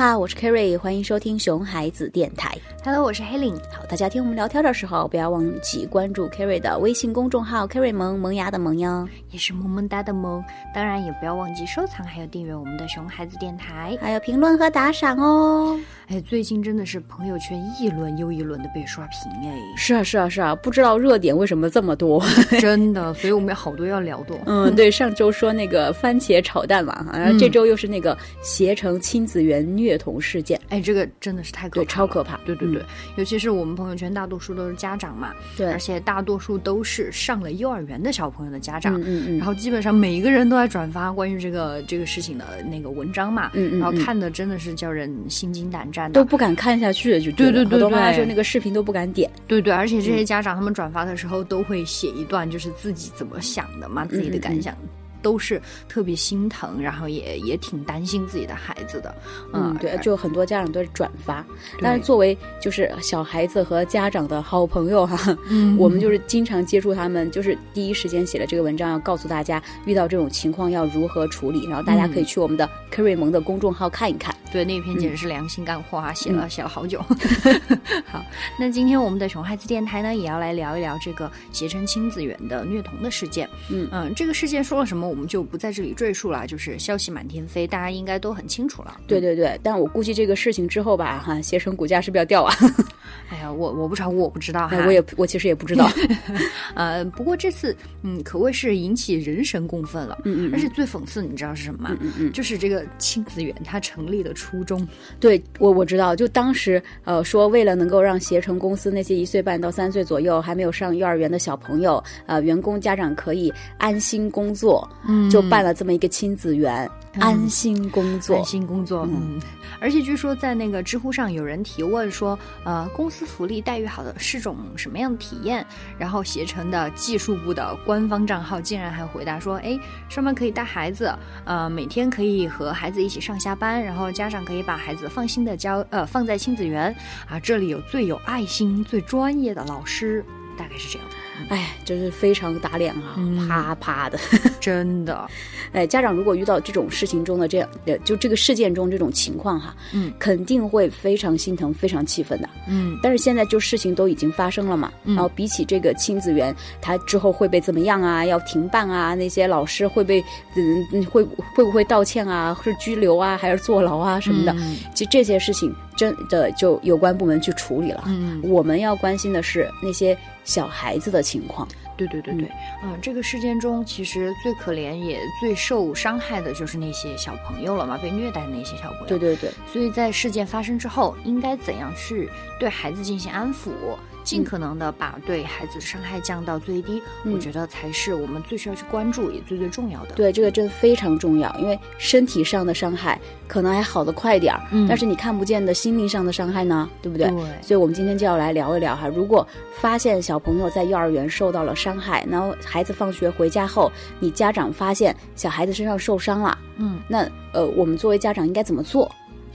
哈，我是 Kerry，欢迎收听熊孩子电台。Hello，我是黑 n。好，大家听我们聊天的时候，不要忘记关注 Kerry 的微信公众号 “Kerry 萌萌芽”的萌哟，也是萌萌哒的萌。当然，也不要忘记收藏还有订阅我们的熊孩子电台，还有评论和打赏哦。哎，最近真的是朋友圈一轮又一轮的被刷屏哎。是啊，是啊，是啊，不知道热点为什么这么多，真的，所以我们有好多要聊的。嗯，对，上周说那个番茄炒蛋嘛，然后这周又是那个携程亲子园虐童事件，哎，这个真的是太可怕，对，超可怕。对对对，尤其是我们朋友圈大多数都是家长嘛，对，而且大多数都是上了幼儿园的小朋友的家长，嗯嗯嗯，然后基本上每一个人都在转发关于这个这个事情的那个文章嘛，嗯嗯，然后看的真的是叫人心惊胆战的，都不敢看下去，就对对对，好多妈妈说那个视频都不敢点，对对，而且这些家长他们转发的时候都会写一段，就是自己怎么想的嘛，自己的感想。都是特别心疼，然后也也挺担心自己的孩子的，嗯，对，就很多家长都是转发，但是作为就是小孩子和家长的好朋友哈，嗯，我们就是经常接触他们，就是第一时间写了这个文章，要告诉大家遇到这种情况要如何处理，然后大家可以去我们的科瑞蒙的公众号看一看，对，那篇简直是良心干货啊，写了写了好久。好，那今天我们的熊孩子电台呢，也要来聊一聊这个携程亲子园的虐童的事件，嗯。嗯，这个事件说了什么？我们就不在这里赘述了，就是消息满天飞，大家应该都很清楚了。对对对，但我估计这个事情之后吧，哈，携程股价是不是要掉啊？哎呀，我我不知道，我不知道哈，我也我其实也不知道。呃，不过这次嗯，可谓是引起人神共愤了。嗯嗯，而且最讽刺，你知道是什么吗？嗯嗯，就是这个亲子园它成立的初衷。对我我知道，就当时呃说，为了能够让携程公司那些一岁半到三岁左右还没有上幼儿园的小朋友，呃，员工家长可以安心工作，嗯，就办了这么一个亲子园。安心工作，安心工作。嗯，而且据说在那个知乎上有人提问说，呃，公司福利待遇好的是种什么样的体验？然后携程的技术部的官方账号竟然还回答说，哎，上班可以带孩子，呃，每天可以和孩子一起上下班，然后家长可以把孩子放心的交呃放在亲子园啊，这里有最有爱心、最专业的老师，大概是这样的。哎，就是非常打脸啊，嗯、啪啪的，真的。哎，家长如果遇到这种事情中的这样，呃，就这个事件中这种情况哈，嗯，肯定会非常心疼、非常气愤的，嗯。但是现在就事情都已经发生了嘛，嗯、然后比起这个亲子园，他之后会被怎么样啊？要停办啊？那些老师会被嗯会会不会道歉啊？是拘留啊？还是坐牢啊什么的？嗯、其实这些事情真的就有关部门去处理了。嗯，我们要关心的是那些小孩子的情况。对对对对，嗯，这个事件中其实最可怜也最受伤害的就是那些小朋友了嘛，被虐待的那些小朋友。对对对，所以在事件发生之后，应该怎样去对孩子进行安抚，尽可能的把对孩子伤害降到最低，嗯、我觉得才是我们最需要去关注也最最重要的。对，这个真的非常重要，因为身体上的伤害可能还好的快点儿，嗯、但是你看不见的心灵上的伤害呢，对不对？对。所以我们今天就要来聊一聊哈，如果发现小朋友在幼儿园受到了伤害，然后孩子放学回家后，你家长发现小孩子身上受伤了，嗯，那呃，我们作为家长应该怎么做？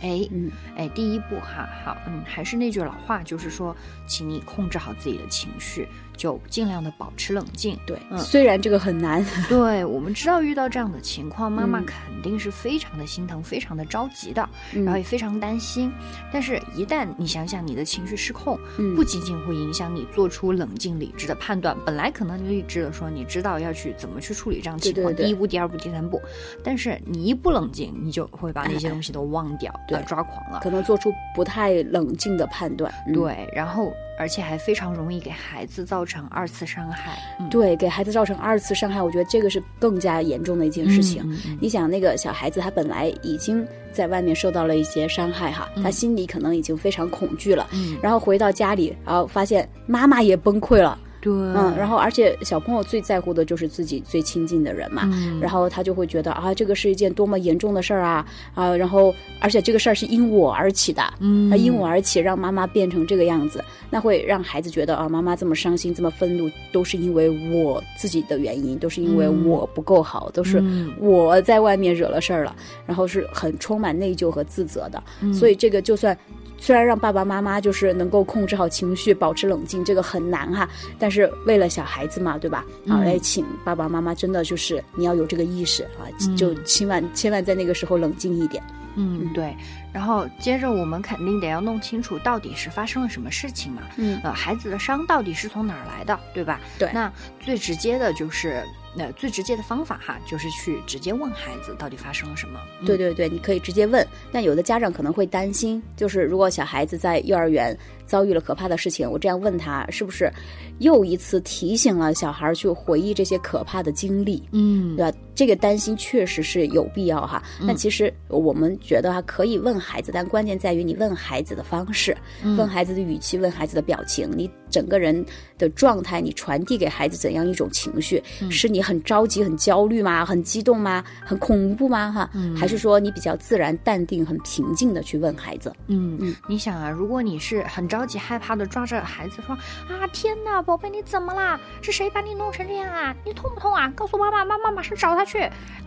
哎，嗯，哎，第一步哈，好，嗯，还是那句老话，就是说，请你控制好自己的情绪，就尽量的保持冷静。对，嗯，虽然这个很难，对我们知道遇到这样的情况，妈妈嗯肯定是非常的心疼，非常的着急的，嗯然后也非常担心。但是，一旦你想想你的情绪失控，嗯不仅仅会影响你做出冷静理智的判断，本来可能你理智的说，你知道要去怎么去处理这样情况，对对对第一步、第二步、第三步，但是你一不冷静，你就会把那些东西都忘掉，对呃，抓狂了。可能做出不太冷静的判断。嗯、对，然后而且还非常容易给孩子造成二次伤害。嗯、对，给孩子造成二次伤害，我觉得这个是更加严重的一件事情。你想，那个小孩子他本来已经在外面受到了一些伤害哈，他心里可能已经非常恐惧了，嗯、然后回到家里，然后发现妈妈也崩溃了。对，嗯，然后而且小朋友最在乎的就是自己最亲近的人嘛，嗯、然后他就会觉得啊，这个是一件多么严重的事儿啊啊，然后而且这个事儿是因我而起的，嗯，因我而起，让妈妈变成这个样子，那会让孩子觉得啊，妈妈这么伤心，这么愤怒，都是因为我自己的原因，都是因为我不够好，都是我在外面惹了事儿了，然后是很充满内疚和自责的，嗯。所以这个就算。虽然让爸爸妈妈就是能够控制好情绪，保持冷静，这个很难哈。但是为了小孩子嘛，对吧？啊，来请爸爸妈妈真的就是你要有这个意识啊，就千万千万在那个时候冷静一点。嗯，对。然后接着我们肯定得要弄清楚到底是发生了什么事情嘛。嗯，呃，孩子的伤到底是从哪儿来的，对吧？对。那最直接的就是。那最直接的方法哈，就是去直接问孩子到底发生了什么。对对对，你可以直接问。但有的家长可能会担心，就是如果小孩子在幼儿园遭遇了可怕的事情，我这样问他，是不是又一次提醒了小孩去回忆这些可怕的经历？嗯，对吧？这个担心确实是有必要哈。那其实我们觉得哈，可以问孩子，但关键在于你问孩子的方式，问孩子的语气，问孩子的表情，你整个人的状态，你传递给孩子怎样一种情绪，是你很着急、很焦虑吗？很激动吗？很恐怖吗？哈，还是说你比较自然、淡定、很平静的去问孩子？嗯嗯，你想啊，如果你是很着急、害怕的抓着孩子说啊，天哪，宝贝，你怎么啦？是谁把你弄成这样啊？你痛不痛啊？告诉妈妈，妈妈马上找他。去，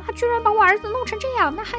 他居然把我儿子弄成这样，那还，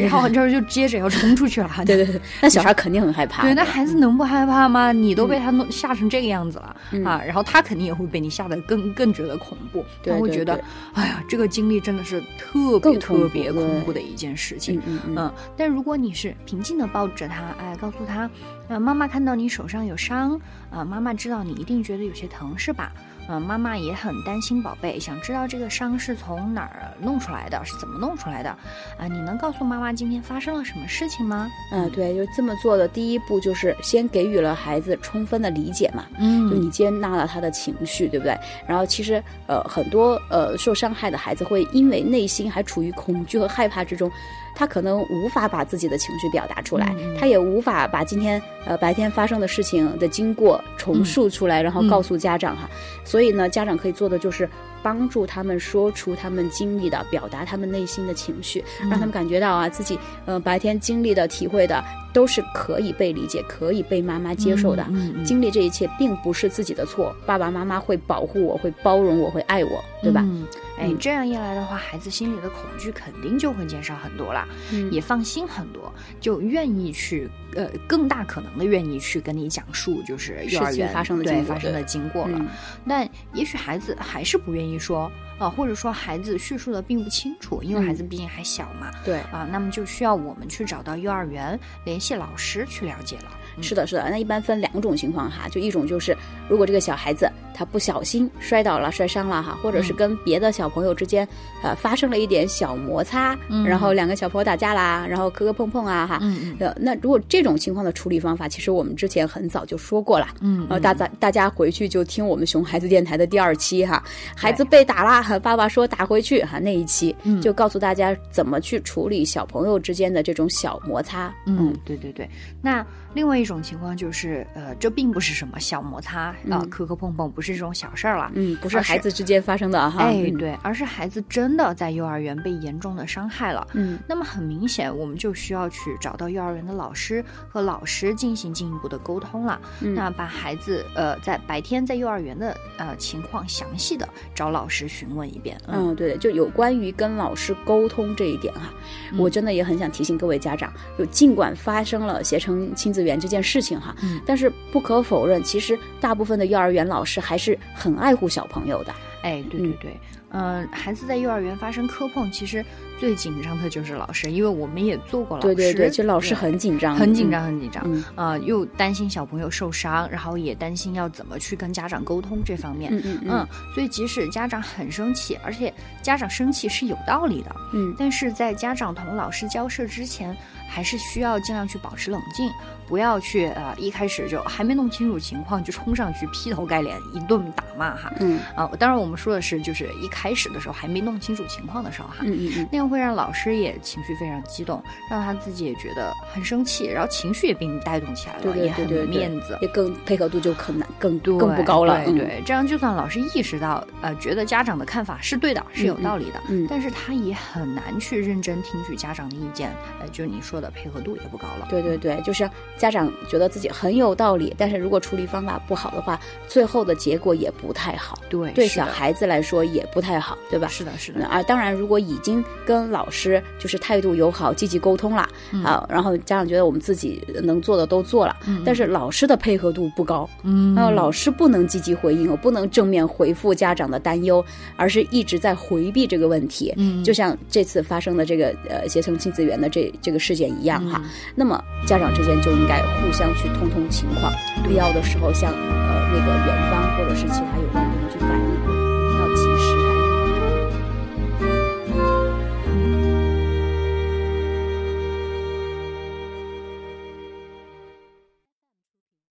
然后这就接着要冲出去了。对对对，那小孩肯定很害怕。对，那孩子能不害怕吗？你都被他弄吓成这个样子了啊，然后他肯定也会被你吓得更更觉得恐怖。他会觉得，哎呀，这个经历真的是特别特别恐怖的一件事情。嗯嗯。但如果你是平静的抱着他，哎，告诉他，啊，妈妈看到你手上有伤，啊，妈妈知道你一定觉得有些疼，是吧？嗯，妈妈也很担心宝贝，想知道这个伤是从哪儿弄出来的，是怎么弄出来的？啊，你能告诉妈妈今天发生了什么事情吗？嗯，对，就这么做的第一步就是先给予了孩子充分的理解嘛，嗯，就你接纳了他的情绪，对不对？然后其实呃，很多呃受伤害的孩子会因为内心还处于恐惧和害怕之中。他可能无法把自己的情绪表达出来，他也无法把今天呃白天发生的事情的经过重述出来，然后告诉家长哈。所以呢，家长可以做的就是帮助他们说出他们经历的，表达他们内心的情绪，让他们感觉到啊自己呃白天经历的、体会的都是可以被理解、可以被妈妈接受的。经历这一切并不是自己的错，爸爸妈妈会保护我，会包容我，会爱我，对吧？嗯哎，这样一来的话，孩子心里的恐惧肯定就会减少很多了，也放心很多，就愿意去，呃，更大可能的愿意去跟你讲述，就是幼儿园发生的对发生的经过了。但也许孩子还是不愿意说，啊，或者说孩子叙述的并不清楚，因为孩子毕竟还小嘛。对啊，那么就需要我们去找到幼儿园联系老师去了解了。是的，是的，那一般分两种情况哈，就一种就是如果这个小孩子他不小心摔倒了、摔伤了哈，或者是跟别的小朋友之间呃发生了一点小摩擦，然后两个小朋友打架啦，然后磕磕碰碰啊哈，呃，那如果这种情况的处理方法，其实我们之前很早就说过了，嗯，呃，大家大家回去就听我们熊孩子电台的第二期哈，孩子被打啦，和爸爸说打回去哈那一期，就告诉大家怎么去处理小朋友之间的这种小摩擦，嗯，对对对，那。另外一种情况就是，呃，这并不是什么小摩擦啊，磕磕碰碰，不是这种小事儿了，嗯，不是孩子之间发生的哈，哎，对，而是孩子真的在幼儿园被严重的伤害了，嗯，那么很明显，我们就需要去找到幼儿园的老师和老师进行进一步的沟通了，那把孩子呃在白天在幼儿园的呃情况详细的找老师询问一遍，嗯，对，就有关于跟老师沟通这一点哈，我真的也很想提醒各位家长，就尽管发生了携程亲子。园这件事情哈，但是不可否认，其实大部分的幼儿园老师还是很爱护小朋友的。哎，对对对，嗯，孩子在幼儿园发生磕碰，其实最紧张的就是老师，因为我们也做过老师，对对对，其实老师很紧张，很紧张，很紧张，啊，又担心小朋友受伤，然后也担心要怎么去跟家长沟通这方面，嗯嗯。嗯，所以即使家长很生气，而且家长生气是有道理的，嗯，但是在家长同老师交涉之前，还是需要尽量去保持冷静。不要去呃，一开始就还没弄清楚情况就冲上去劈头盖脸一顿打骂哈。嗯啊，当然我们说的是就是一开始的时候还没弄清楚情况的时候哈。嗯嗯嗯。那样会让老师也情绪非常激动，让他自己也觉得很生气，然后情绪也被你带动起来了，也很没面子，也更配合度就可难更多更不高了。对对，这样就算老师意识到呃，觉得家长的看法是对的，是有道理的，嗯，但是他也很难去认真听取家长的意见。呃，就你说的。的配合度也不高了。对对对，就是家长觉得自己很有道理，但是如果处理方法不好的话，最后的结果也不太好。对，对小孩子来说也不太好，对吧？是的，是的。啊，当然，如果已经跟老师就是态度友好、积极沟通了啊，然后家长觉得我们自己能做的都做了，但是老师的配合度不高，嗯，老师不能积极回应，我不能正面回复家长的担忧，而是一直在回避这个问题。嗯，就像这次发生的这个呃携程亲子园的这这个事件一样哈。那么家长之间就应该互相去通通情况，必要的时候向呃那个园方或者是其他有。